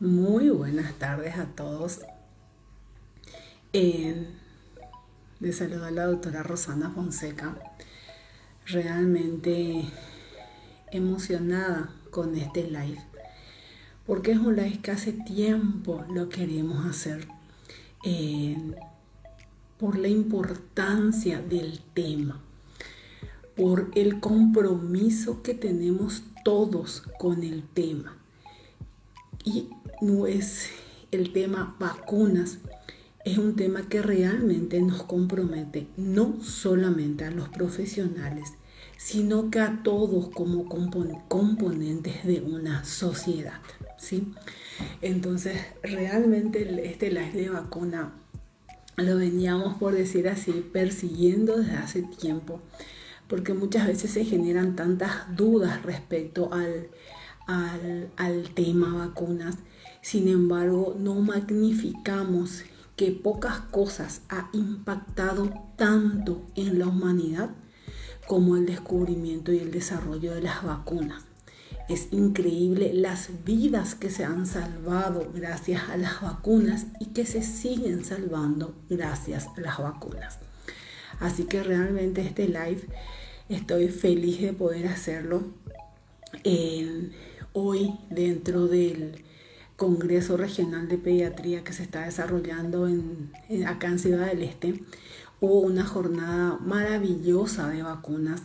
Muy buenas tardes a todos. Eh, de saludar a la doctora Rosana Fonseca. Realmente emocionada con este live, porque es un live que hace tiempo lo queremos hacer. Eh, por la importancia del tema, por el compromiso que tenemos todos con el tema. Y no es el tema vacunas, es un tema que realmente nos compromete no solamente a los profesionales, sino que a todos como componentes de una sociedad. ¿sí? Entonces, realmente este live de vacuna lo veníamos, por decir así, persiguiendo desde hace tiempo, porque muchas veces se generan tantas dudas respecto al, al, tema vacunas. Sin embargo, no magnificamos que pocas cosas ha impactado tanto en la humanidad como el descubrimiento y el desarrollo de las vacunas. Es increíble las vidas que se han salvado gracias a las vacunas y que se siguen salvando gracias a las vacunas. Así que realmente este live estoy feliz de poder hacerlo hoy dentro del Congreso Regional de Pediatría que se está desarrollando en, acá en Ciudad del Este. Hubo una jornada maravillosa de vacunas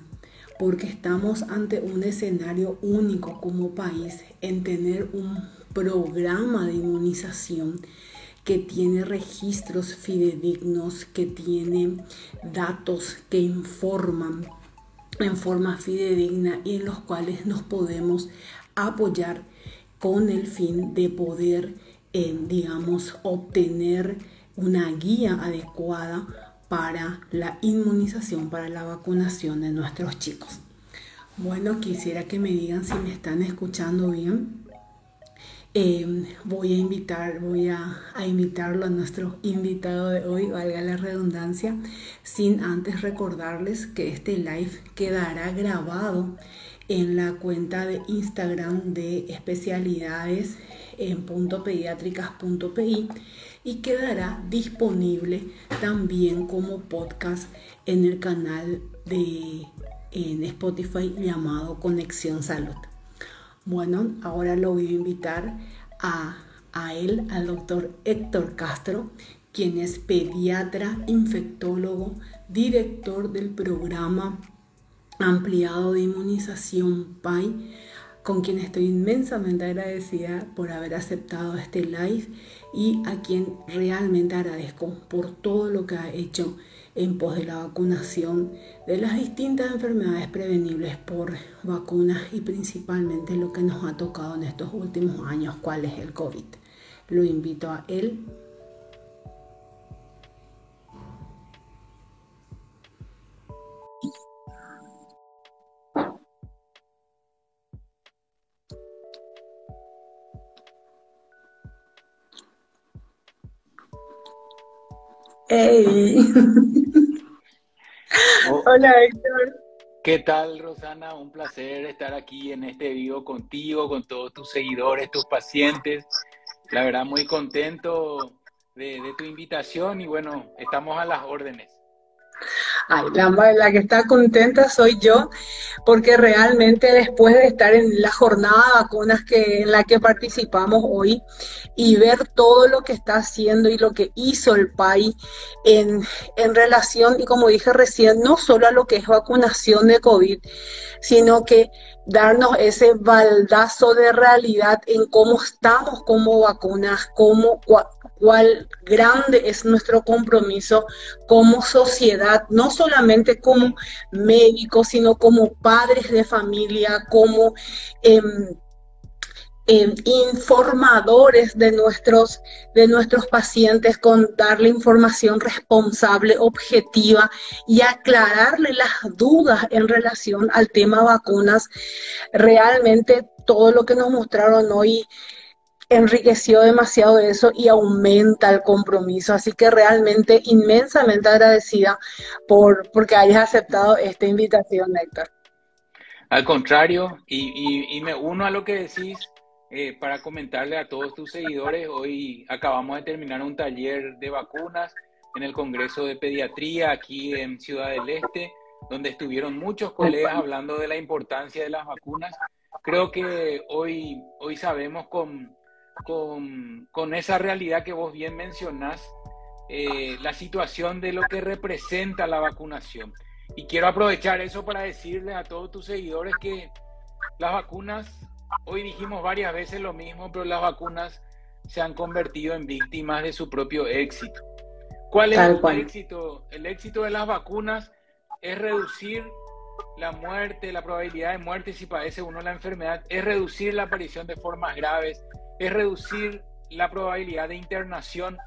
porque estamos ante un escenario único como país en tener un programa de inmunización que tiene registros fidedignos, que tiene datos que informan en forma fidedigna y en los cuales nos podemos apoyar con el fin de poder, eh, digamos, obtener una guía adecuada para la inmunización, para la vacunación de nuestros chicos. Bueno, quisiera que me digan si me están escuchando bien. Em, voy a invitar, voy a, a, invitarlo a nuestro invitado de hoy, valga la redundancia, sin antes recordarles que este live quedará grabado en la cuenta de Instagram de especialidades en punto y quedará disponible también como podcast en el canal de en Spotify llamado Conexión Salud. Bueno, ahora lo voy a invitar a, a él, al doctor Héctor Castro, quien es pediatra, infectólogo, director del programa ampliado de inmunización PAI, con quien estoy inmensamente agradecida por haber aceptado este live y a quien realmente agradezco por todo lo que ha hecho en pos de la vacunación de las distintas enfermedades prevenibles por vacunas y principalmente lo que nos ha tocado en estos últimos años, cuál es el COVID. Lo invito a él Hey. Oh. Hola Héctor. ¿Qué tal Rosana? Un placer estar aquí en este vivo contigo, con todos tus seguidores, tus pacientes. La verdad muy contento de, de tu invitación y bueno, estamos a las órdenes. Ay, la, que está contenta soy yo, porque realmente después de estar en la jornada de vacunas que, en la que participamos hoy y ver todo lo que está haciendo y lo que hizo el país en, en relación, y como dije recién, no solo a lo que es vacunación de COVID, sino que darnos ese baldazo de realidad en cómo estamos como vacunas, cómo, cuál grande es nuestro compromiso como sociedad, no solamente como médicos, sino como padres de familia, como em, em, informadores de nuestros, de nuestros pacientes, con darle información responsable, objetiva y aclararle las dudas en relación al tema vacunas. Realmente todo lo que nos mostraron hoy enriqueció demasiado eso y aumenta el compromiso. Así que realmente inmensamente agradecida por porque hayas aceptado esta invitación, Héctor. Al contrario, y, me uno a lo que decís, eh, para comentarle a todos tus seguidores, hoy acabamos de terminar un taller de vacunas en el Congreso de Pediatría aquí en Ciudad del Este, donde estuvieron muchos colegas hablando de la importancia de las vacunas. Creo que hoy, hoy sabemos con, con, con esa realidad que vos bien mencionás, eh, la situación de lo que representa la vacunación. Y quiero aprovechar eso para decirle a todos tus seguidores que las vacunas, hoy dijimos varias veces lo mismo, pero las vacunas se han convertido en víctimas de su propio éxito. ¿Cuál es el éxito? El éxito de las vacunas es reducir la muerte, la probabilidad de muerte si padece uno la enfermedad, es reducir la aparición de formas graves, es reducir la probabilidad de internación.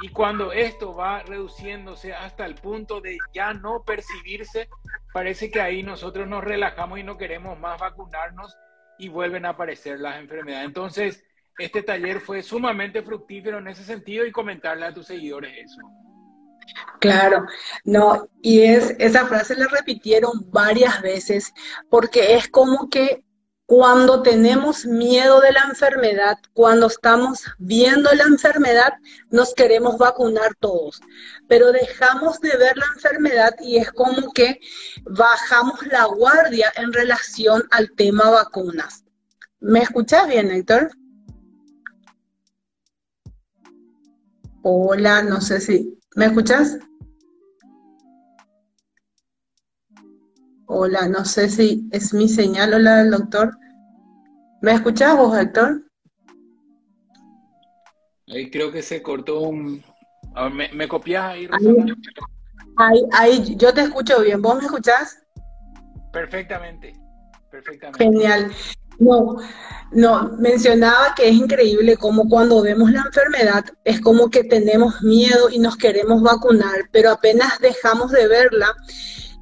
Y cuando esto va reduciéndose hasta el punto de ya no percibirse, parece que ahí nosotros nos relajamos y no queremos más vacunarnos y vuelven a aparecer las enfermedades. Entonces, este taller fue sumamente fructífero en ese sentido y comentarle a tus seguidores eso. Claro, no, y es esa frase la repitieron varias veces porque es como que cuando tenemos miedo de la enfermedad, cuando estamos viendo la enfermedad, nos queremos vacunar todos, pero dejamos de ver la enfermedad y es como que bajamos la guardia en relación al tema vacunas. ¿Me escuchas bien, Héctor? Hola, no sé si... ¿Me escuchas? Hola, no sé si es mi señal o la del doctor. ¿Me escuchás vos, Héctor? Ahí creo que se cortó un... ¿me, ¿me, copias ahí, ahí, ahí, yo te escucho bien. ¿Vos me escuchás? Perfectamente, perfectamente. Genial. No, no, mencionaba que es increíble cómo cuando vemos la enfermedad es como que tenemos miedo y nos queremos vacunar, pero apenas dejamos de verla,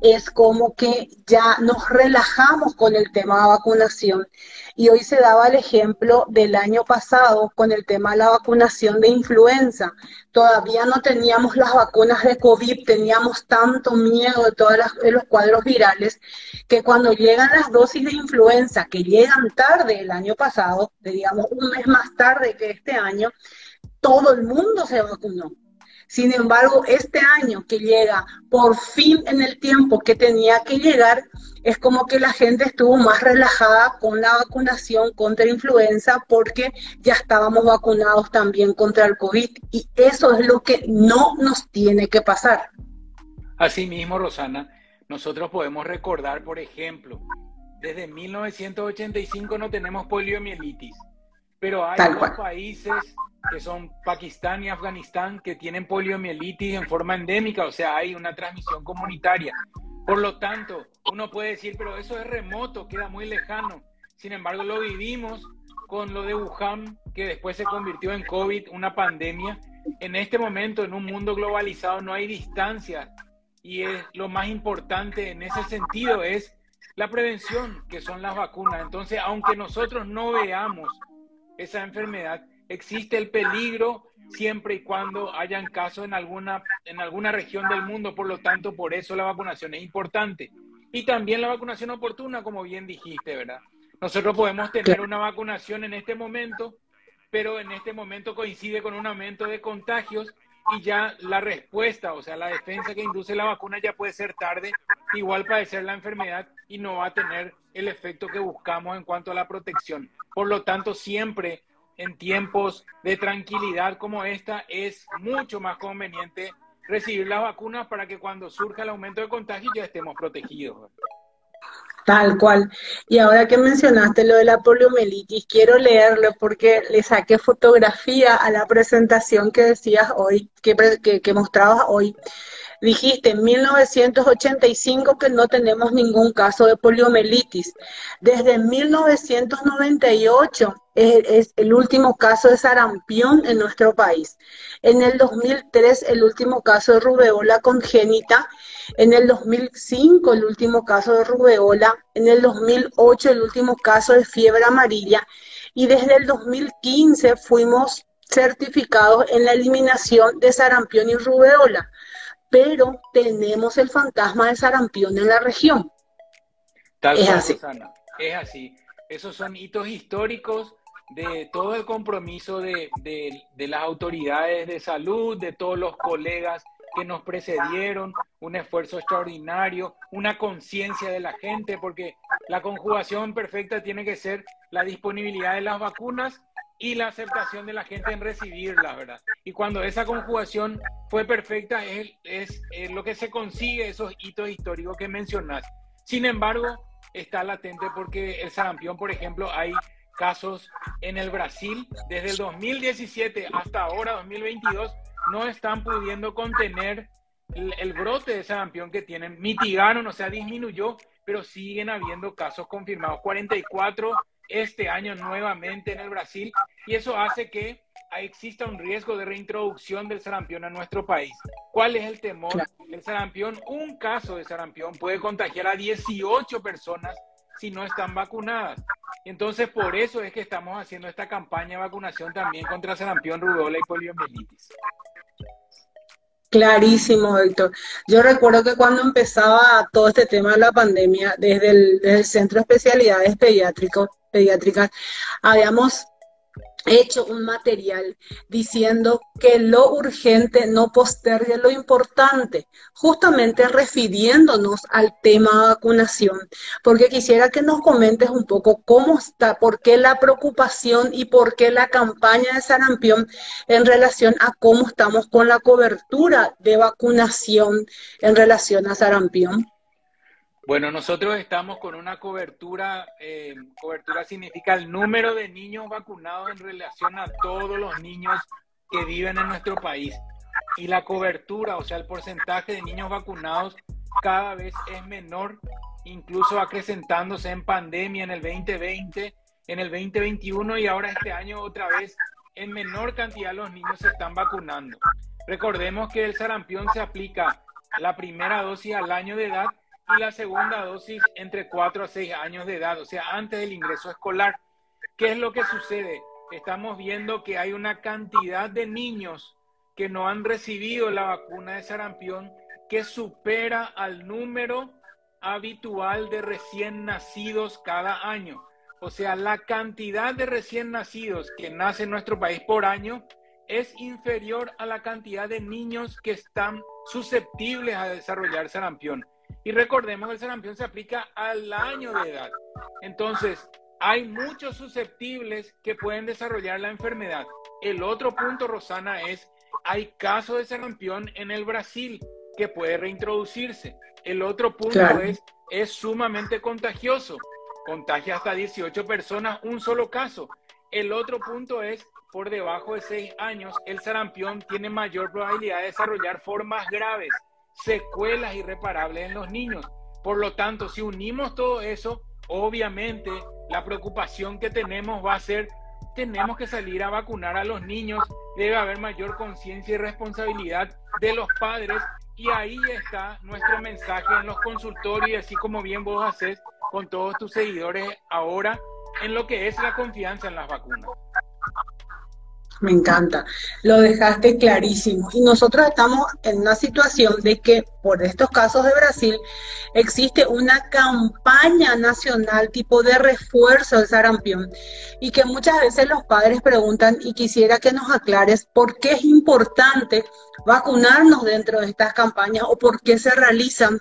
es como que ya nos relajamos con el tema de vacunación. Y hoy se daba el ejemplo del año pasado con el tema de la vacunación de influenza. Todavía no teníamos las vacunas de COVID, teníamos tanto miedo de todos los cuadros virales, que cuando llegan las dosis de influenza, que llegan tarde el año pasado, digamos un mes más tarde que este año, todo el mundo se vacunó. Sin embargo, este año que llega por fin en el tiempo que tenía que llegar, es como que la gente estuvo más relajada con la vacunación contra influenza porque ya estábamos vacunados también contra el COVID y eso es lo que no nos tiene que pasar. Asimismo, Rosana, nosotros podemos recordar, por ejemplo, desde 1985 no tenemos poliomielitis, pero hay dos países que son Pakistán y Afganistán, que tienen poliomielitis en forma endémica, o sea, hay una transmisión comunitaria. Por lo tanto, uno puede decir, pero eso es remoto, queda muy lejano. Sin embargo, lo vivimos con lo de Wuhan, que después se convirtió en COVID, una pandemia. En este momento, en un mundo globalizado, no hay distancia. Y es, lo más importante en ese sentido es la prevención, que son las vacunas. Entonces, aunque nosotros no veamos esa enfermedad, existe el peligro siempre y cuando hayan casos en alguna, en alguna región del mundo. Por lo tanto, por eso la vacunación es importante. Y también la vacunación oportuna, como bien dijiste, ¿verdad? Nosotros podemos tener una vacunación en este momento, pero en este momento coincide con un aumento de contagios y ya la respuesta, o sea, la defensa que induce la vacuna ya puede ser tarde, igual padecer la enfermedad y no va a tener el efecto que buscamos en cuanto a la protección. Por lo tanto, siempre en tiempos de tranquilidad como esta, es mucho más conveniente recibir las vacunas para que cuando surja el aumento de contagio ya estemos protegidos. Tal cual. Y ahora que mencionaste lo de la poliomielitis, quiero leerlo porque le saqué fotografía a la presentación que decías hoy, que, que, que mostrabas hoy. Dijiste en 1985 que no tenemos ningún caso de poliomielitis. Desde 1998 es, el último caso de sarampión en nuestro país. En el 2003 el último caso de rubeola congénita. En el 2005 el último caso de rubeola. En el 2008 el último caso de fiebre amarilla. Y desde el 2015 fuimos certificados en la eliminación de sarampión y rubeola pero tenemos el fantasma de sarampión en la región. Tal es así. es así. Esos son hitos históricos de todo el compromiso de, de las autoridades de salud, de todos los colegas que nos precedieron, un esfuerzo extraordinario, una conciencia de la gente, porque la conjugación perfecta tiene que ser la disponibilidad de las vacunas y la aceptación de la gente en recibirlas, ¿verdad? Y cuando esa conjugación fue perfecta, es, lo que se consigue, esos hitos históricos que mencionas. Sin embargo, está latente porque el sarampión, por ejemplo, hay casos en el Brasil desde el 2017 hasta ahora, 2022, no están pudiendo contener el, brote de sarampión que tienen. Mitigaron, o sea, disminuyó, pero siguen habiendo casos confirmados. 44 este año nuevamente en el Brasil y eso hace que exista un riesgo de reintroducción del sarampión a nuestro país. ¿Cuál es el temor? El sarampión, un caso de sarampión puede contagiar a 18 personas si no están vacunadas. Entonces, por eso es que estamos haciendo esta campaña de vacunación también contra sarampión, rubeola y poliomielitis. Clarísimo, Héctor. Yo recuerdo que cuando empezaba todo este tema de la pandemia, desde el, Centro de Especialidades Pediátricas, habíamos hecho un material diciendo que lo urgente no postergue lo importante, justamente refiriéndonos al tema vacunación, porque quisiera que nos comentes un poco cómo está, por qué la preocupación y por qué la campaña de sarampión en relación a cómo estamos con la cobertura de vacunación en relación a sarampión. Bueno, nosotros estamos con una cobertura, eh, cobertura significa el número de niños vacunados en relación a todos los niños que viven en nuestro país. Y la cobertura, o sea, el porcentaje de niños vacunados cada vez es menor, incluso acrecentándose en pandemia en el 2020, en el 2021 y ahora este año otra vez en menor cantidad los niños se están vacunando. Recordemos que el sarampión se aplica la primera dosis al año de edad y la segunda dosis entre 4 a 6 años de edad, o sea, antes del ingreso escolar. ¿Qué es lo que sucede? Estamos viendo que hay una cantidad de niños que no han recibido la vacuna de sarampión que supera al número habitual de recién nacidos cada año. O sea, la cantidad de recién nacidos que nace en nuestro país por año es inferior a la cantidad de niños que están susceptibles a desarrollar sarampión. Y recordemos que el sarampión se aplica al año de edad. Entonces, hay muchos susceptibles que pueden desarrollar la enfermedad. El otro punto, Rosana, es, hay casos de sarampión en el Brasil que puede reintroducirse. El otro punto es, es sumamente contagioso. Contagia hasta 18 personas, un solo caso. El otro punto es, por debajo de 6 años, el sarampión tiene mayor probabilidad de desarrollar formas graves secuelas irreparables en los niños. Por lo tanto, si unimos todo eso, obviamente la preocupación que tenemos va a ser, tenemos que salir a vacunar a los niños, debe haber mayor conciencia y responsabilidad de los padres y ahí está nuestro mensaje en los consultorios, así como bien vos haces con todos tus seguidores ahora, en lo que es la confianza en las vacunas. Me encanta. Lo dejaste clarísimo. Y nosotros estamos en una situación de que por estos casos de Brasil existe una campaña nacional tipo de refuerzo del sarampión y que muchas veces los padres preguntan y quisiera que nos aclares por qué es importante vacunarnos dentro de estas campañas o por qué se realizan.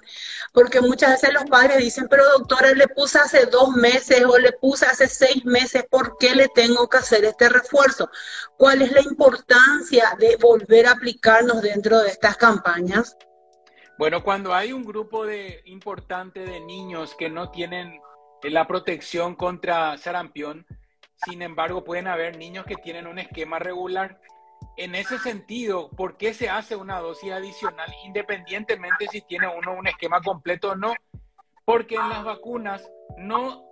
Porque muchas veces los padres dicen, pero doctora, le puse hace dos meses o le puse hace seis meses, ¿por qué le tengo que hacer este refuerzo? ¿Cuál es la importancia de volver a aplicarnos dentro de estas campañas? Bueno, cuando hay un grupo de, importante de niños que no tienen la protección contra sarampión, sin embargo pueden haber niños que tienen un esquema regular. En ese sentido, ¿por qué se hace una dosis adicional independientemente si tiene uno un esquema completo o no? Porque en las vacunas no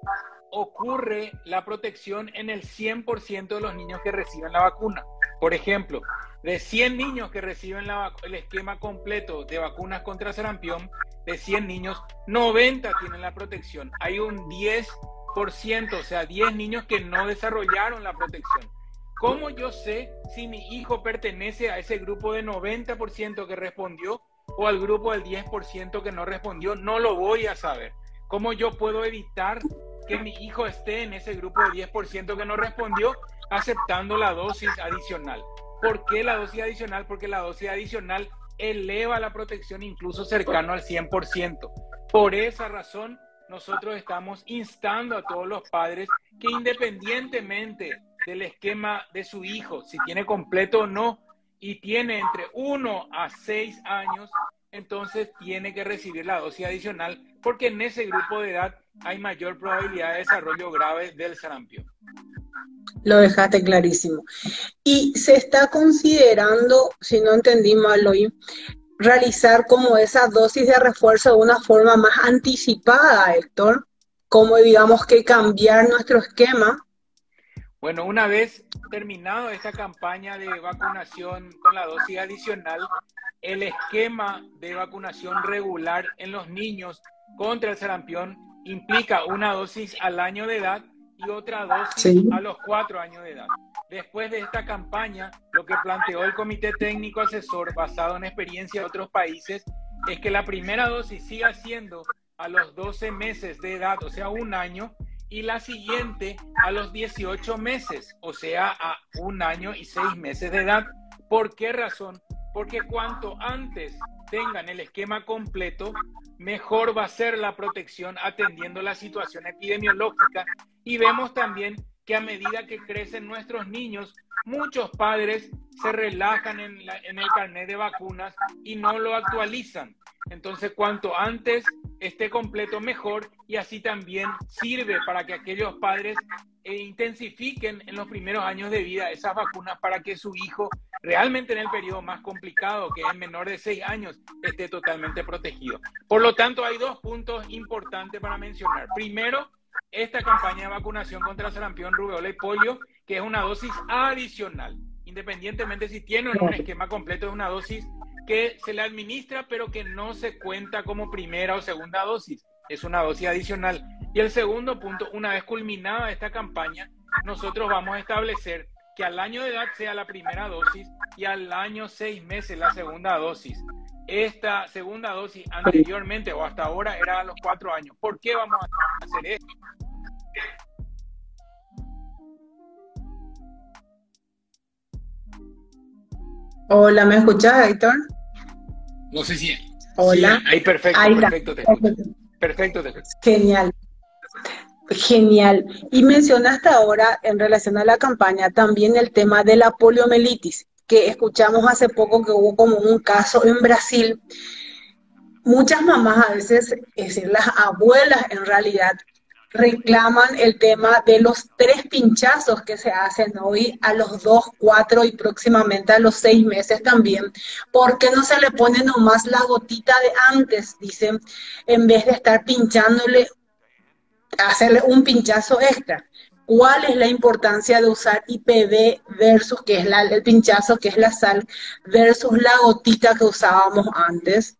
ocurre la protección en el 100% de los niños que reciben la vacuna. Por ejemplo, de 100 niños que reciben el esquema completo de vacunas contra sarampión, de 100 niños, 90 tienen la protección. Hay un 10%, o sea, 10 niños que no desarrollaron la protección. ¿Cómo yo sé si mi hijo pertenece a ese grupo de 90% que respondió o al grupo del 10% que no respondió? No lo voy a saber. ¿Cómo yo puedo evitar que mi hijo esté en ese grupo de 10% que no respondió aceptando la dosis adicional. ¿Por qué la dosis adicional? Porque la dosis adicional eleva la protección incluso cercano al 100%. Por esa razón, nosotros estamos instando a todos los padres que independientemente del esquema de su hijo, si tiene completo o no, y tiene entre 1 a 6 años, entonces tiene que recibir la dosis adicional porque en ese grupo de edad hay mayor probabilidad de desarrollo grave del sarampión. Lo dejaste clarísimo. Y se está considerando, si no entendí mal hoy, realizar como esa dosis de refuerzo de una forma más anticipada, Héctor, como digamos que cambiar nuestro esquema. Bueno, una vez terminado esta campaña de vacunación con la dosis adicional, el esquema de vacunación regular en los niños contra el sarampión implica una dosis al año de edad y otra dosis a los cuatro años de edad. Después de esta campaña, lo que planteó el Comité Técnico Asesor, basado en experiencia de otros países, es que la primera dosis siga siendo a los 12 meses de edad, o sea, un año, y la siguiente a los 18 meses, o sea, a un año y seis meses de edad. ¿Por qué razón? Porque cuanto antes tengan el esquema completo, mejor va a ser la protección atendiendo la situación epidemiológica. Y vemos también que a medida que crecen nuestros niños, muchos padres se relajan en, el carnet de vacunas y no lo actualizan. Entonces, cuanto antes esté completo, mejor, y así también sirve para que aquellos padres eh, intensifiquen en los primeros años de vida esas vacunas para que su hijo realmente en el periodo más complicado, que es menor de seis años, esté totalmente protegido. Por lo tanto, hay dos puntos importantes para mencionar. Primero, esta campaña de vacunación contra sarampión, rubeola y polio, que es una dosis adicional, independientemente si tiene o no un esquema completo, es una dosis que se le administra, pero que no se cuenta como primera o segunda dosis, es una dosis adicional. Y el segundo punto, una vez culminada esta campaña, nosotros vamos a establecer que al año de edad sea la primera dosis y al año seis meses la segunda dosis. Esta segunda dosis anteriormente o hasta ahora era a los cuatro años. ¿Por qué vamos a hacer esto? Hola, ¿me escuchas, Héctor? No sé si. Hola. ahí perfecto, perfecto, te Perfecto, Genial. Genial. Y mencionaste ahora, en relación a la campaña, también el tema de la poliomielitis, que escuchamos hace poco que hubo como un caso en Brasil. Muchas mamás a veces, es decir, las abuelas en realidad, reclaman el tema de los tres pinchazos que se hacen hoy a los dos, cuatro y próximamente a los seis meses también. ¿Por qué no se le pone nomás la gotita de antes, dicen, en vez de estar pinchándole hacerle un pinchazo extra. ¿Cuál es la importancia de usar IPV versus, que es la, el pinchazo, que es la sal, versus la gotita que usábamos antes?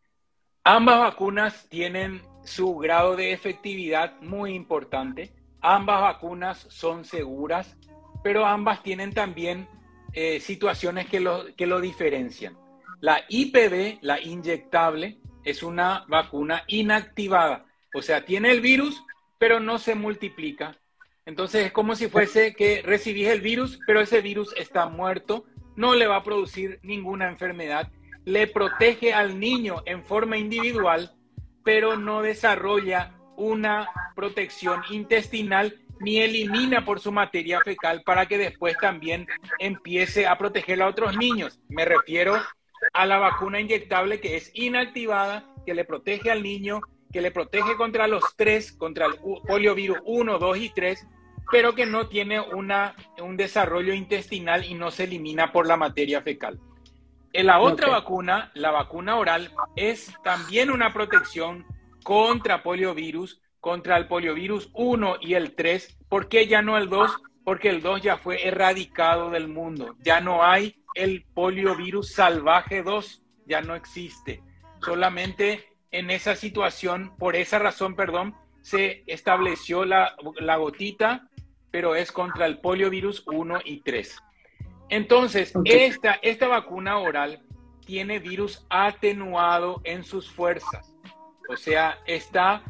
Ambas vacunas tienen su grado de efectividad muy importante. Ambas vacunas son seguras, pero ambas tienen también eh, situaciones que lo, que lo diferencian. La IPV, la inyectable, es una vacuna inactivada, o sea, tiene el virus, pero no se multiplica. Entonces es como si fuese que recibís el virus, pero ese virus está muerto, no le va a producir ninguna enfermedad, le protege al niño en forma individual, pero no desarrolla una protección intestinal ni elimina por su materia fecal para que después también empiece a proteger a otros niños. Me refiero a la vacuna inyectable que es inactivada, que le protege al niño que le protege contra los tres, contra el poliovirus 1, 2 y 3, pero que no tiene una, un desarrollo intestinal y no se elimina por la materia fecal. En la otra vacuna, la vacuna oral, es también una protección contra poliovirus, contra el poliovirus 1 y el 3. ¿Por qué ya no el 2? Porque el 2 ya fue erradicado del mundo. Ya no hay el poliovirus salvaje 2, ya no existe. Solamente en esa situación, por esa razón, perdón, se estableció la, gotita, pero es contra el poliovirus 1 y 3. Entonces, esta, esta vacuna oral tiene virus atenuado en sus fuerzas. O sea, está,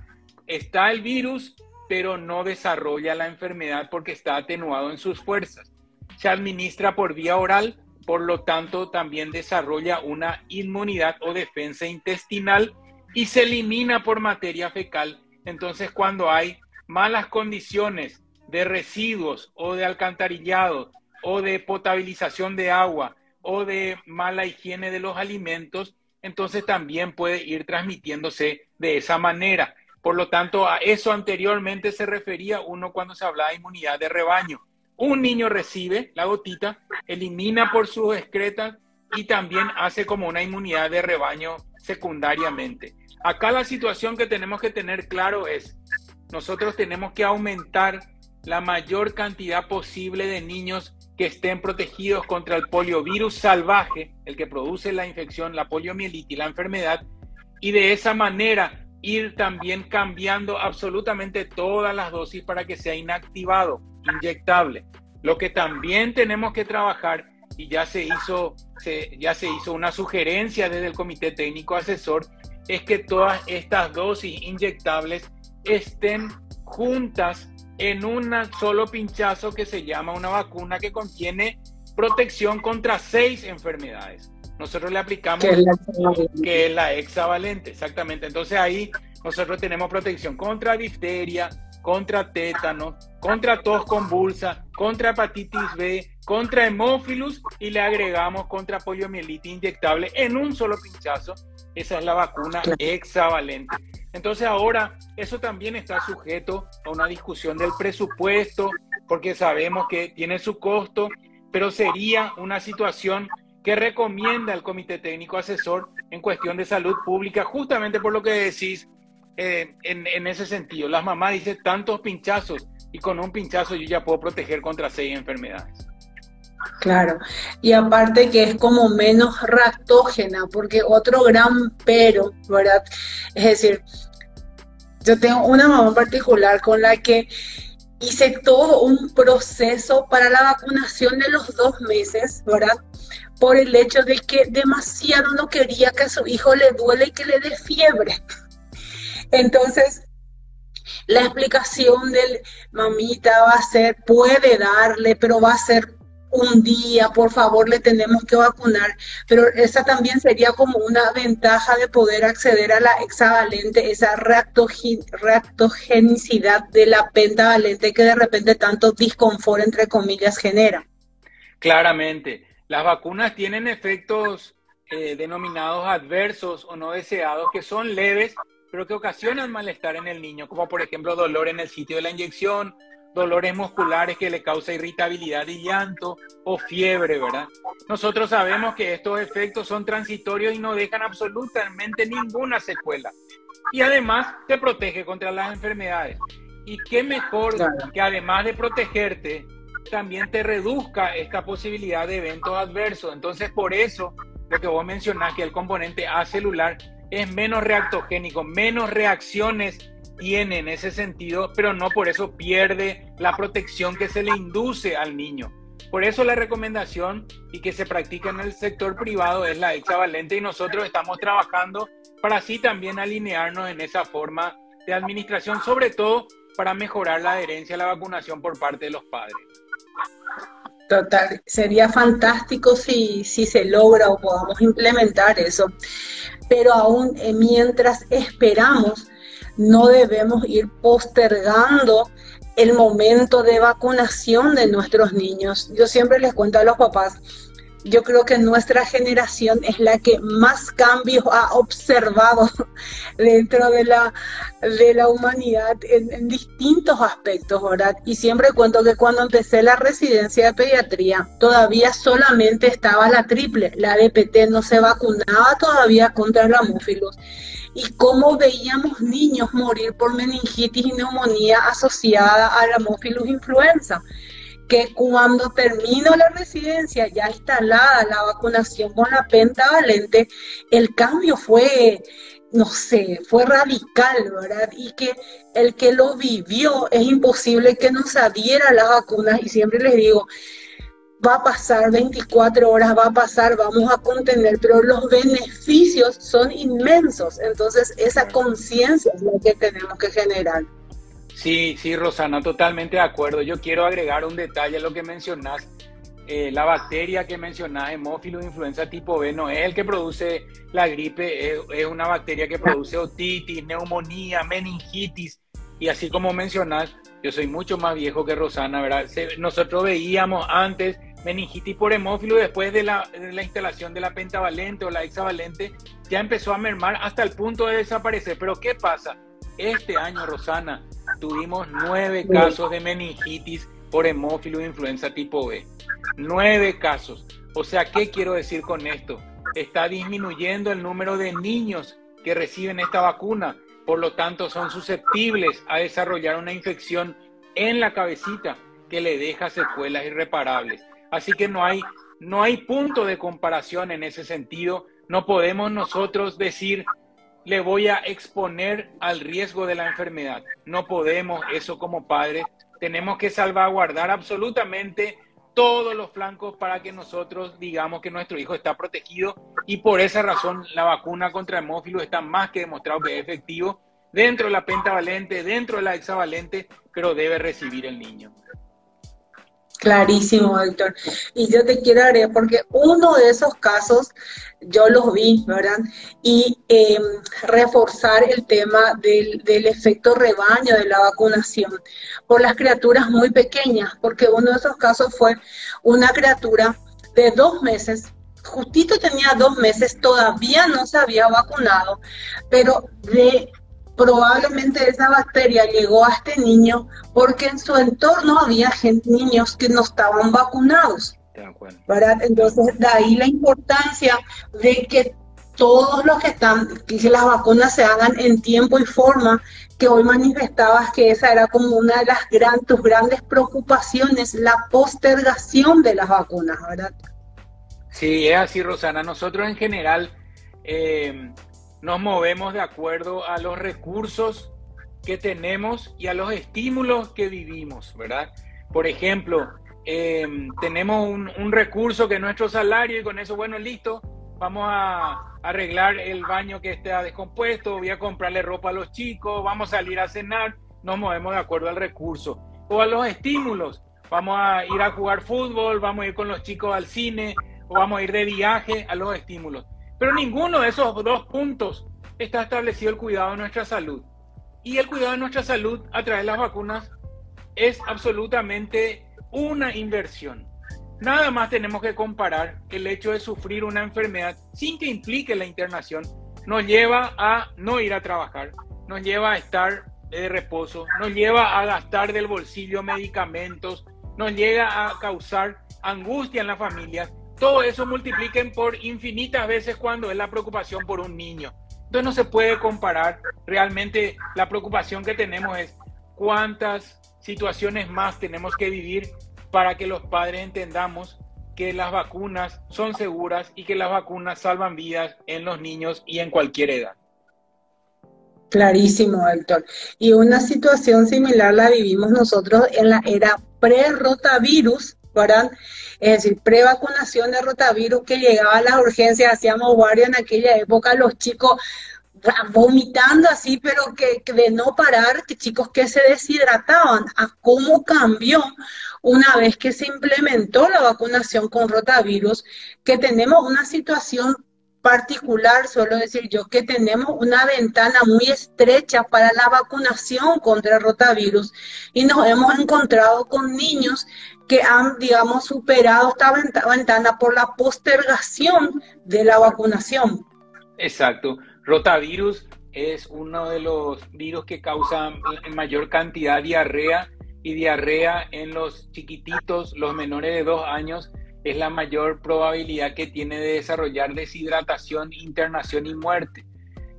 está el virus, pero no desarrolla la enfermedad porque está atenuado en sus fuerzas. Se administra por vía oral, por lo tanto también desarrolla una inmunidad o defensa intestinal y se elimina por materia fecal. Entonces cuando hay malas condiciones de residuos o de alcantarillado o de potabilización de agua o de mala higiene de los alimentos, entonces también puede ir transmitiéndose de esa manera. Por lo tanto, a eso anteriormente se refería uno cuando se hablaba de inmunidad de rebaño. Un niño recibe la gotita, elimina por sus excretas y también hace como una inmunidad de rebaño secundariamente. Acá la situación que tenemos que tener claro es, nosotros tenemos que aumentar la mayor cantidad posible de niños que estén protegidos contra el poliovirus salvaje, el que produce la infección, la poliomielitis, la enfermedad, y de esa manera ir también cambiando absolutamente todas las dosis para que sea inactivado, inyectable. Lo que también tenemos que trabajar, y ya se hizo, ya se hizo una sugerencia desde el Comité Técnico Asesor, es que todas estas dosis inyectables estén juntas en un solo pinchazo que se llama una vacuna que contiene protección contra seis enfermedades. Nosotros le aplicamos que es la hexavalente, exactamente. Entonces ahí nosotros tenemos protección contra difteria, contra tétano, contra tos convulsa, contra hepatitis B, contra hemófilus y le agregamos contra poliomielitis inyectable en un solo pinchazo. Esa es la vacuna hexavalente. Entonces ahora eso también está sujeto a una discusión del presupuesto, porque sabemos que tiene su costo, pero sería una situación que recomienda el Comité Técnico Asesor en cuestión de salud pública, justamente por lo que decís eh, en, en, ese sentido. Las mamás dicen tantos pinchazos y con un pinchazo yo ya puedo proteger contra seis enfermedades. Claro, y aparte que es como menos reactógena, porque otro gran pero, ¿verdad? Es decir, yo tengo una mamá en particular con la que hice todo un proceso para la vacunación de los dos meses, ¿verdad? Por el hecho de que demasiado no quería que a su hijo le duele y que le dé fiebre. Entonces, la explicación del mamita va a ser, puede darle, pero va a ser un día, por favor, le tenemos que vacunar, pero esa también sería como una ventaja de poder acceder a la hexavalente, esa reactogenicidad de la pentavalente que de repente tanto disconfort, entre comillas, genera. Claramente, las vacunas tienen efectos eh, denominados adversos o no deseados que son leves, pero que ocasionan malestar en el niño, como por ejemplo dolor en el sitio de la inyección, dolores musculares que le causa irritabilidad y llanto o fiebre, ¿verdad? Nosotros sabemos que estos efectos son transitorios y no dejan absolutamente ninguna secuela. Y además te protege contra las enfermedades. Y qué mejor que además de protegerte, también te reduzca esta posibilidad de eventos adversos. Entonces, por eso, lo que vos mencionás, que el componente acelular es menos reactogénico, menos reacciones tiene en ese sentido, pero no por eso pierde la protección que se le induce al niño. Por eso la recomendación y que se practica en el sector privado es la hexavalente y nosotros estamos trabajando para así también alinearnos en esa forma de administración, sobre todo para mejorar la adherencia a la vacunación por parte de los padres. Total, sería fantástico si, si se logra o podamos implementar eso, pero aún eh, mientras esperamos no debemos ir postergando el momento de vacunación de nuestros niños. Yo siempre les cuento a los papás, yo creo que nuestra generación es la que más cambios ha observado dentro de la, de la humanidad en, distintos aspectos, ¿verdad? Y siempre cuento que cuando empecé la residencia de pediatría, todavía solamente estaba la triple, la DPT no se vacunaba todavía contra el hemófilos y cómo veíamos niños morir por meningitis y neumonía asociada a la Haemophilus influenza que cuando terminó la residencia ya instalada la vacunación con la pentavalente, el cambio fue, no sé, fue radical, ¿verdad? Y que el que lo vivió es imposible que no se adhiera a las vacunas y siempre les digo, va a pasar 24 horas, va a pasar, vamos a contener, pero los beneficios son inmensos. Entonces, esa conciencia es lo que tenemos que generar. Sí, sí, Rosana, totalmente de acuerdo. Yo quiero agregar un detalle a lo que mencionas. Eh, la bacteria que mencionas, hemófilo influenza tipo B, no es el que produce la gripe, es, una bacteria que produce otitis, neumonía, meningitis. Y así como mencionas, yo soy mucho más viejo que Rosana, ¿verdad? nosotros veíamos antes meningitis por hemófilo después de la, de la, instalación de la pentavalente o la hexavalente, ya empezó a mermar hasta el punto de desaparecer. Pero ¿qué pasa? Este año, Rosana, tuvimos nueve casos de meningitis por hemófilo de influenza tipo B. Nueve casos. O sea, ¿qué quiero decir con esto? Está disminuyendo el número de niños que reciben esta vacuna. Por lo tanto, son susceptibles a desarrollar una infección en la cabecita que le deja secuelas irreparables. Así que no hay, no hay punto de comparación en ese sentido. No podemos nosotros decir, le voy a exponer al riesgo de la enfermedad. No podemos eso como padres. Tenemos que salvaguardar absolutamente todos los flancos para que nosotros digamos que nuestro hijo está protegido y por esa razón la vacuna contra hemófilos está más que demostrado que es efectivo dentro de la pentavalente, dentro de la hexavalente, pero debe recibir el niño. Clarísimo, doctor. Y yo te quiero agregar, porque uno de esos casos yo los vi, ¿verdad? Y em, reforzar el tema del, del, efecto rebaño de la vacunación por las criaturas muy pequeñas, porque uno de esos casos fue una criatura de dos meses, justito tenía dos meses, todavía no se había vacunado, pero de probablemente esa bacteria llegó a este niño porque en su entorno había niños que no estaban vacunados. ¿verdad? Entonces, de ahí la importancia de que todos los que están, que las vacunas se hagan en tiempo y forma, que hoy manifestabas que esa era como una de las gran, tus grandes preocupaciones, la postergación de las vacunas, ¿verdad? Sí, es así, Rosana. Nosotros en general eh, nos movemos de acuerdo a los recursos que tenemos y a los estímulos que vivimos, ¿verdad? Por ejemplo, em, tenemos un, recurso que es nuestro salario y con eso, bueno, listo, vamos a arreglar el baño que está descompuesto, voy a comprarle ropa a los chicos, vamos a salir a cenar, nos movemos de acuerdo al recurso. O a los estímulos, vamos a ir a jugar fútbol, vamos a ir con los chicos al cine, o vamos a ir de viaje a los estímulos. Pero ninguno de esos dos puntos está establecido el cuidado de nuestra salud. Y el cuidado de nuestra salud a través de las vacunas es absolutamente una inversión. Nada más tenemos que comparar el hecho de sufrir una enfermedad sin que implique la internación. Nos lleva a no ir a trabajar, nos lleva a estar de reposo, nos lleva a gastar del bolsillo medicamentos, nos llega a causar angustia en la familia todo eso multipliquen por infinitas veces cuando es la preocupación por un niño. Entonces no se puede comparar. Realmente la preocupación que tenemos es cuántas situaciones más tenemos que vivir para que los padres entendamos que las vacunas son seguras y que las vacunas salvan vidas en los niños y en cualquier edad. Clarísimo, Héctor. Y una situación similar la vivimos nosotros en la era pre-rotavirus, ¿verdad? Es decir, prevacunación de rotavirus que llegaba a las urgencias, hacíamos guardia en aquella época, los chicos vomitando así, pero que, de no parar, que chicos que se deshidrataban, a cómo cambió una vez que se implementó la vacunación con rotavirus, que tenemos una situación particular, suelo decir yo, que tenemos una ventana muy estrecha para la vacunación contra el rotavirus y nos hemos encontrado con niños que han, digamos, superado esta ventana por la postergación de la vacunación. Exacto. Rotavirus es uno de los virus que causan en mayor cantidad diarrea y diarrea en los chiquititos, los menores de dos años, es la mayor probabilidad que tiene de desarrollar deshidratación, internación y muerte.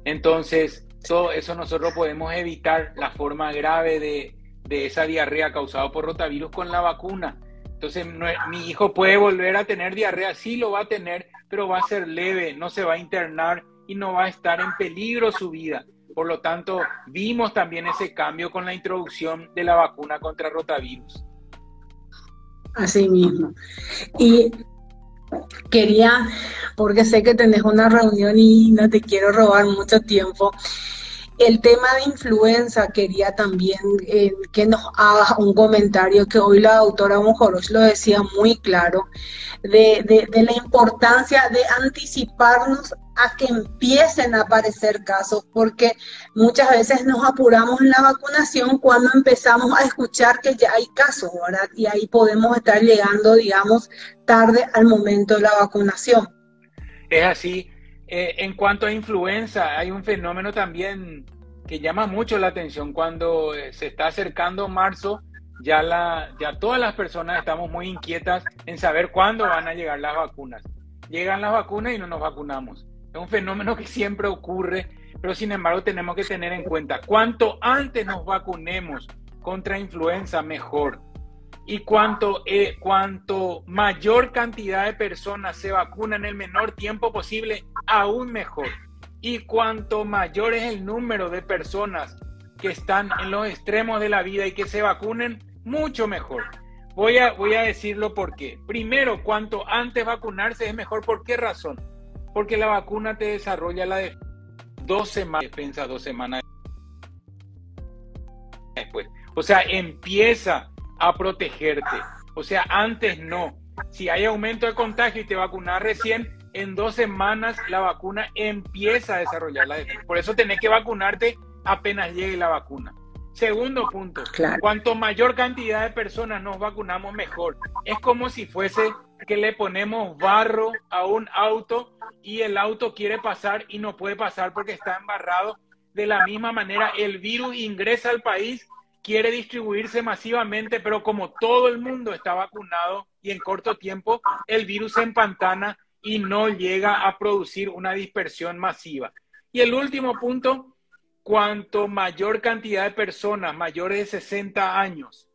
Entonces, eso nosotros podemos evitar la forma grave de, de esa diarrea causada por rotavirus con la vacuna. Entonces, mi hijo puede volver a tener diarrea, sí lo va a tener, pero va a ser leve, no se va a internar y no va a estar en peligro su vida. Por lo tanto, vimos también ese cambio con la introducción de la vacuna contra rotavirus. Así mismo. Y quería, porque sé que tenés una reunión y no te quiero robar mucho tiempo, El tema de influenza, quería también eh, que nos haga un comentario que hoy la doctora Monjoros lo decía muy claro, de, de, la importancia de anticiparnos a que empiecen a aparecer casos, porque muchas veces nos apuramos en la vacunación cuando empezamos a escuchar que ya hay casos, ¿verdad? Y ahí podemos estar llegando, digamos, tarde al momento de la vacunación. Es así. Eh, en cuanto a influenza, hay un fenómeno también que llama mucho la atención cuando eh, se está acercando marzo. Ya, la, ya todas las personas estamos muy inquietas en saber cuándo van a llegar las vacunas. Llegan las vacunas y no nos vacunamos. Es un fenómeno que siempre ocurre, pero sin embargo tenemos que tener en cuenta, cuanto antes nos vacunemos contra influenza, mejor y cuanto, eh, cuanto mayor cantidad de personas se vacunan en el menor tiempo posible, aún mejor. Y cuanto mayor es el número de personas que están en los extremos de la vida y que se vacunen, mucho mejor. Voy a, voy a decirlo porque, primero, cuanto antes vacunarse es mejor. ¿Por qué razón? Porque la vacuna te desarrolla la de dos semanas, defensa dos semanas después. O sea, empieza a protegerte. O sea, antes no. Si hay aumento de contagio y te vacunas recién, en dos semanas la vacuna empieza a desarrollar la defensa. Por eso tenés que vacunarte apenas llegue la vacuna. Segundo punto, cuanto mayor cantidad de personas nos vacunamos, mejor. Es como si fuese que le ponemos barro a un auto y el auto quiere pasar y no puede pasar porque está embarrado. De la misma manera, el virus ingresa al país quiere distribuirse masivamente, pero como todo el mundo está vacunado y en corto tiempo, el virus se empantana y no llega a producir una dispersión masiva. Y el último punto, cuanto mayor cantidad de personas mayores de 60 años,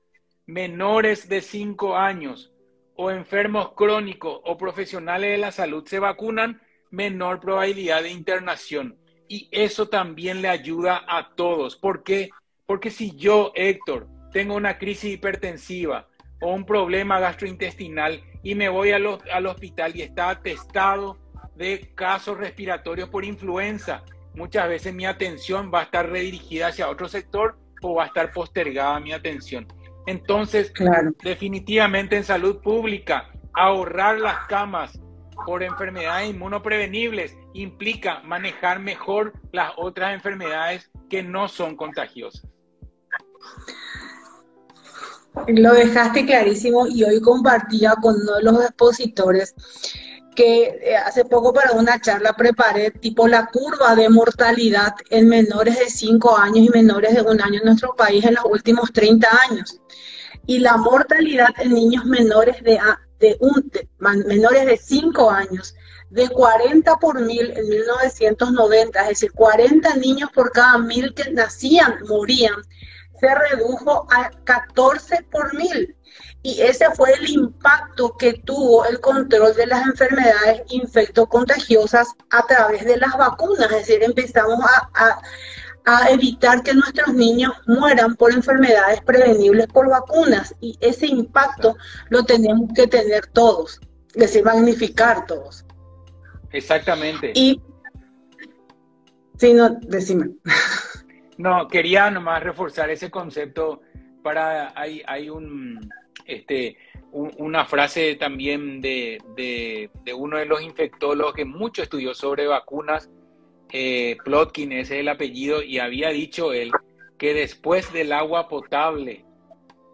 menores de 5 años o enfermos crónicos o profesionales de la salud se vacunan, menor probabilidad de internación. Y eso también le ayuda a todos. ¿Por qué? Porque si yo, Héctor, tengo una crisis hipertensiva o un problema gastrointestinal y me voy al, al hospital y está atestado de casos respiratorios por influenza, muchas veces mi atención va a estar redirigida hacia otro sector o va a estar postergada mi atención. Entonces, definitivamente en salud pública, ahorrar las camas por enfermedades inmunoprevenibles implica manejar mejor las otras enfermedades que no son contagiosas. Lo dejaste clarísimo y hoy compartía con uno de los expositores que eh, hace poco para una charla preparé tipo la curva de mortalidad en menores de 5 años y menores de un año en nuestro país en los últimos 30 años. Y la mortalidad en niños menores de, de, un, menores de 5 años de 40 por mil en 1990, es decir, 40 niños por cada mil que nacían morían se redujo a 14 por mil. Y ese fue el impacto que tuvo el control de las enfermedades infectocontagiosas a través de las vacunas. Es decir, empezamos a, evitar que nuestros niños mueran por enfermedades prevenibles por vacunas. Y ese impacto lo tenemos que tener todos, es decir, magnificar todos. Exactamente. Y, si no, decime. No, quería nomás reforzar ese concepto para, hay, hay un, este, una frase también de, de, uno de los infectólogos que mucho estudió sobre vacunas, eh, Plotkin, ese es el apellido, y había dicho él que después del agua potable,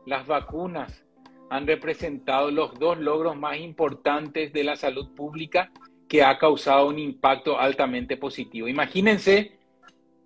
las vacunas han representado los dos logros más importantes de la salud pública que ha causado un impacto altamente positivo. Imagínense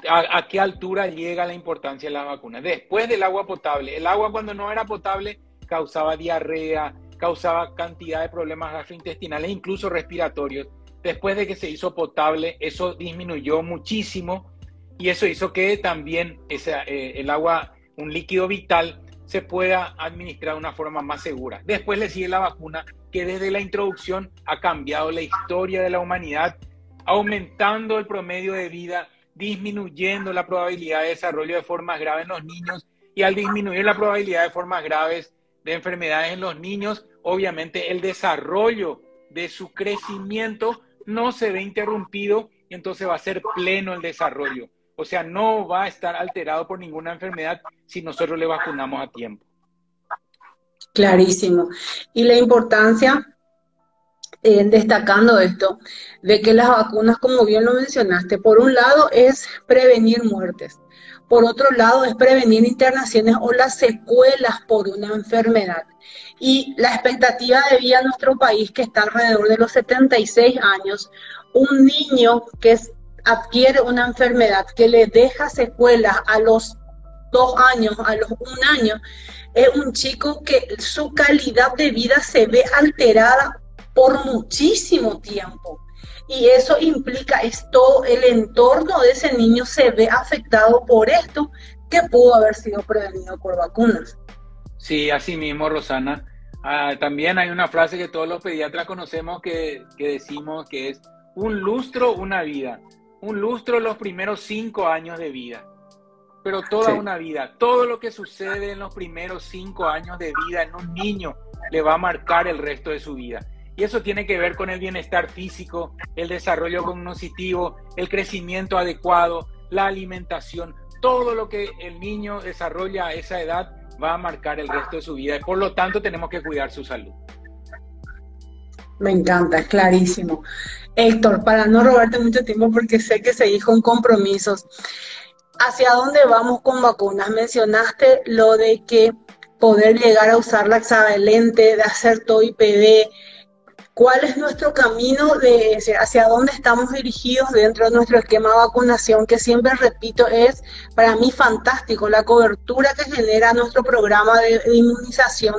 a, qué altura llega la importancia de la vacuna. Después del agua potable, el agua cuando no era potable causaba diarrea, causaba cantidad de problemas gastrointestinales, incluso respiratorios. Después de que se hizo potable, eso disminuyó muchísimo y eso hizo que también eh, el agua, un líquido vital, se pueda administrar de una forma más segura. Después le sigue la vacuna, que desde la introducción ha cambiado la historia de la humanidad, aumentando el promedio de vida disminuyendo la probabilidad de desarrollo de formas graves en los niños y al disminuir la probabilidad de formas graves de enfermedades en los niños, obviamente el desarrollo de su crecimiento no se ve interrumpido y entonces va a ser pleno el desarrollo. O sea, no va a estar alterado por ninguna enfermedad si nosotros le vacunamos a tiempo. Clarísimo. Y la importancia, destacando esto, de que las vacunas, como bien lo mencionaste, por un lado es prevenir muertes, por otro lado es prevenir internaciones o las secuelas por una enfermedad. Y la expectativa de vida en nuestro país, que está alrededor de los 76 años, un niño que adquiere una enfermedad que le deja secuelas a los dos años, a los un año, es un chico que su calidad de vida se ve alterada por muchísimo tiempo. Y eso implica, es todo el entorno de ese niño se ve afectado por esto que pudo haber sido prevenido por vacunas. Sí, así mismo, Rosana. Ah, también hay una frase que todos los pediatras conocemos que, que decimos que es un lustro, una vida. Un lustro los primeros cinco años de vida pero toda una vida. Todo lo que sucede en los primeros cinco años de vida en un niño le va a marcar el resto de su vida. Y eso tiene que ver con el bienestar físico, el desarrollo cognitivo, el crecimiento adecuado, la alimentación. Todo lo que el niño desarrolla a esa edad va a marcar el resto de su vida por lo tanto tenemos que cuidar su salud. Me encanta, es clarísimo. Héctor, para no robarte mucho tiempo porque sé que seguís con compromisos, ¿hacia dónde vamos con vacunas? Mencionaste lo de que poder llegar a usar la hexavalente, de hacer todo IPD. ¿Cuál es nuestro camino de hacia dónde estamos dirigidos dentro de nuestro esquema de vacunación? Que siempre repito, es para mí fantástico la cobertura que genera nuestro programa de inmunización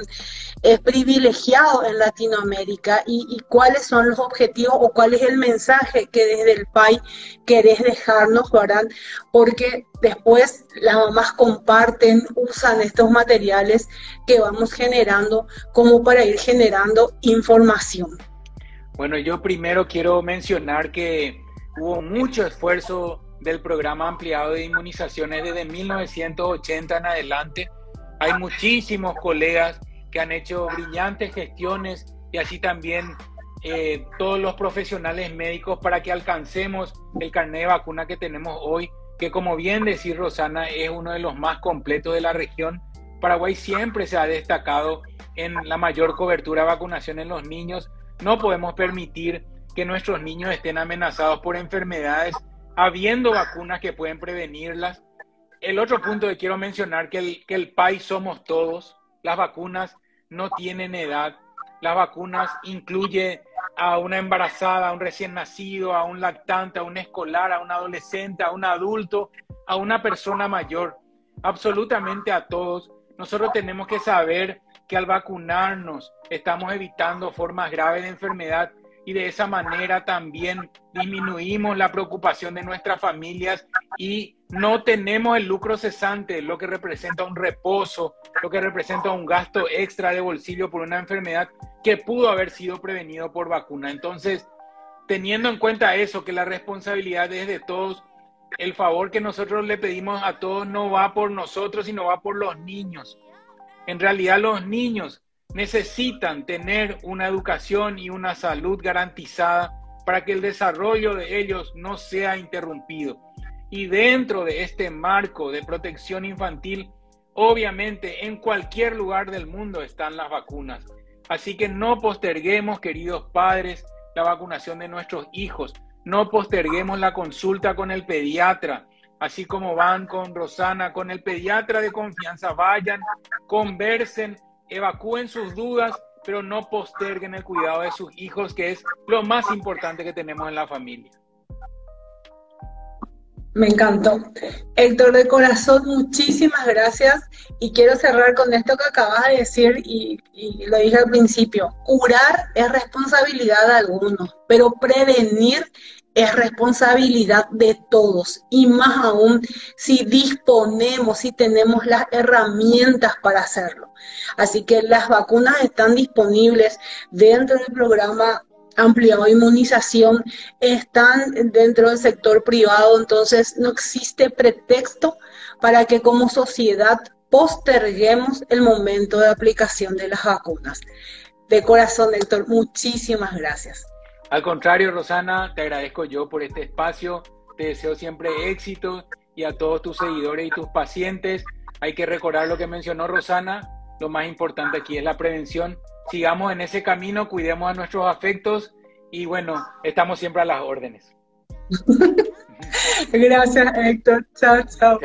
es privilegiado en Latinoamérica y, cuáles son los objetivos o cuál es el mensaje que desde el país querés dejarnos, ¿verdad? Porque después las mamás comparten, usan estos materiales que vamos generando como para ir generando información. Bueno, yo primero quiero mencionar que hubo mucho esfuerzo del programa ampliado de inmunizaciones desde 1980 en adelante. Hay muchísimos colegas que han hecho brillantes gestiones y así también eh, todos los profesionales médicos para que alcancemos el carnet de vacuna que tenemos hoy, que como bien decir Rosana es uno de los más completos de la región. Paraguay siempre se ha destacado en la mayor cobertura de vacunación en los niños. No podemos permitir que nuestros niños estén amenazados por enfermedades, habiendo vacunas que pueden prevenirlas. El otro punto que quiero mencionar, que el, que el país somos todos, las vacunas no tienen edad. Las vacunas incluye a una embarazada, a un recién nacido, a un lactante, a un escolar, a un adolescente, a un adulto, a una persona mayor, absolutamente a todos. Nosotros tenemos que saber que al vacunarnos estamos evitando formas graves de enfermedad y de esa manera también disminuimos la preocupación de nuestras familias y no tenemos el lucro cesante, lo que representa un reposo, lo que representa un gasto extra de bolsillo por una enfermedad que pudo haber sido prevenido por vacuna. Entonces, teniendo en cuenta eso, que la responsabilidad es de todos, el favor que nosotros le pedimos a todos no va por nosotros, sino va por los niños. En realidad los niños necesitan tener una educación y una salud garantizada para que el desarrollo de ellos no sea interrumpido. Y dentro de este marco de protección infantil, obviamente en cualquier lugar del mundo están las vacunas. Así que no posterguemos, queridos padres, la vacunación de nuestros hijos. No posterguemos la consulta con el pediatra, así como van con Rosana, con el pediatra de confianza. Vayan, conversen, evacúen sus dudas, pero no posterguen el cuidado de sus hijos, que es lo más importante que tenemos en la familia. Me encantó. Héctor de corazón, muchísimas gracias. Y quiero cerrar con esto que acabas de decir y, lo dije al principio. Curar es responsabilidad de algunos, pero prevenir es responsabilidad de todos. Y más aún si disponemos, si tenemos las herramientas para hacerlo. Así que las vacunas están disponibles dentro del programa ampliado de inmunización están dentro del sector privado, entonces no existe pretexto para que como sociedad posterguemos el momento de aplicación de las vacunas. De corazón, Héctor, muchísimas gracias. Al contrario, Rosana, te agradezco yo por este espacio, te deseo siempre éxito y a todos tus seguidores y tus pacientes. Hay que recordar lo que mencionó Rosana, lo más importante aquí es la prevención. Sigamos en ese camino, cuidemos a nuestros afectos y bueno, estamos siempre a las órdenes. Gracias, Héctor. Chao, chao.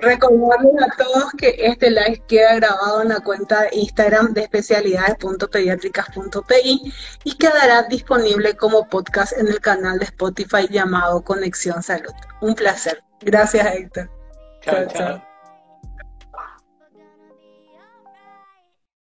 Recordarles a todos que este live queda grabado en la cuenta de Instagram de especialidades.pediátricas.pi y quedará disponible como podcast en el canal de Spotify llamado Conexión Salud. Un placer. Gracias, Héctor. chao. chao.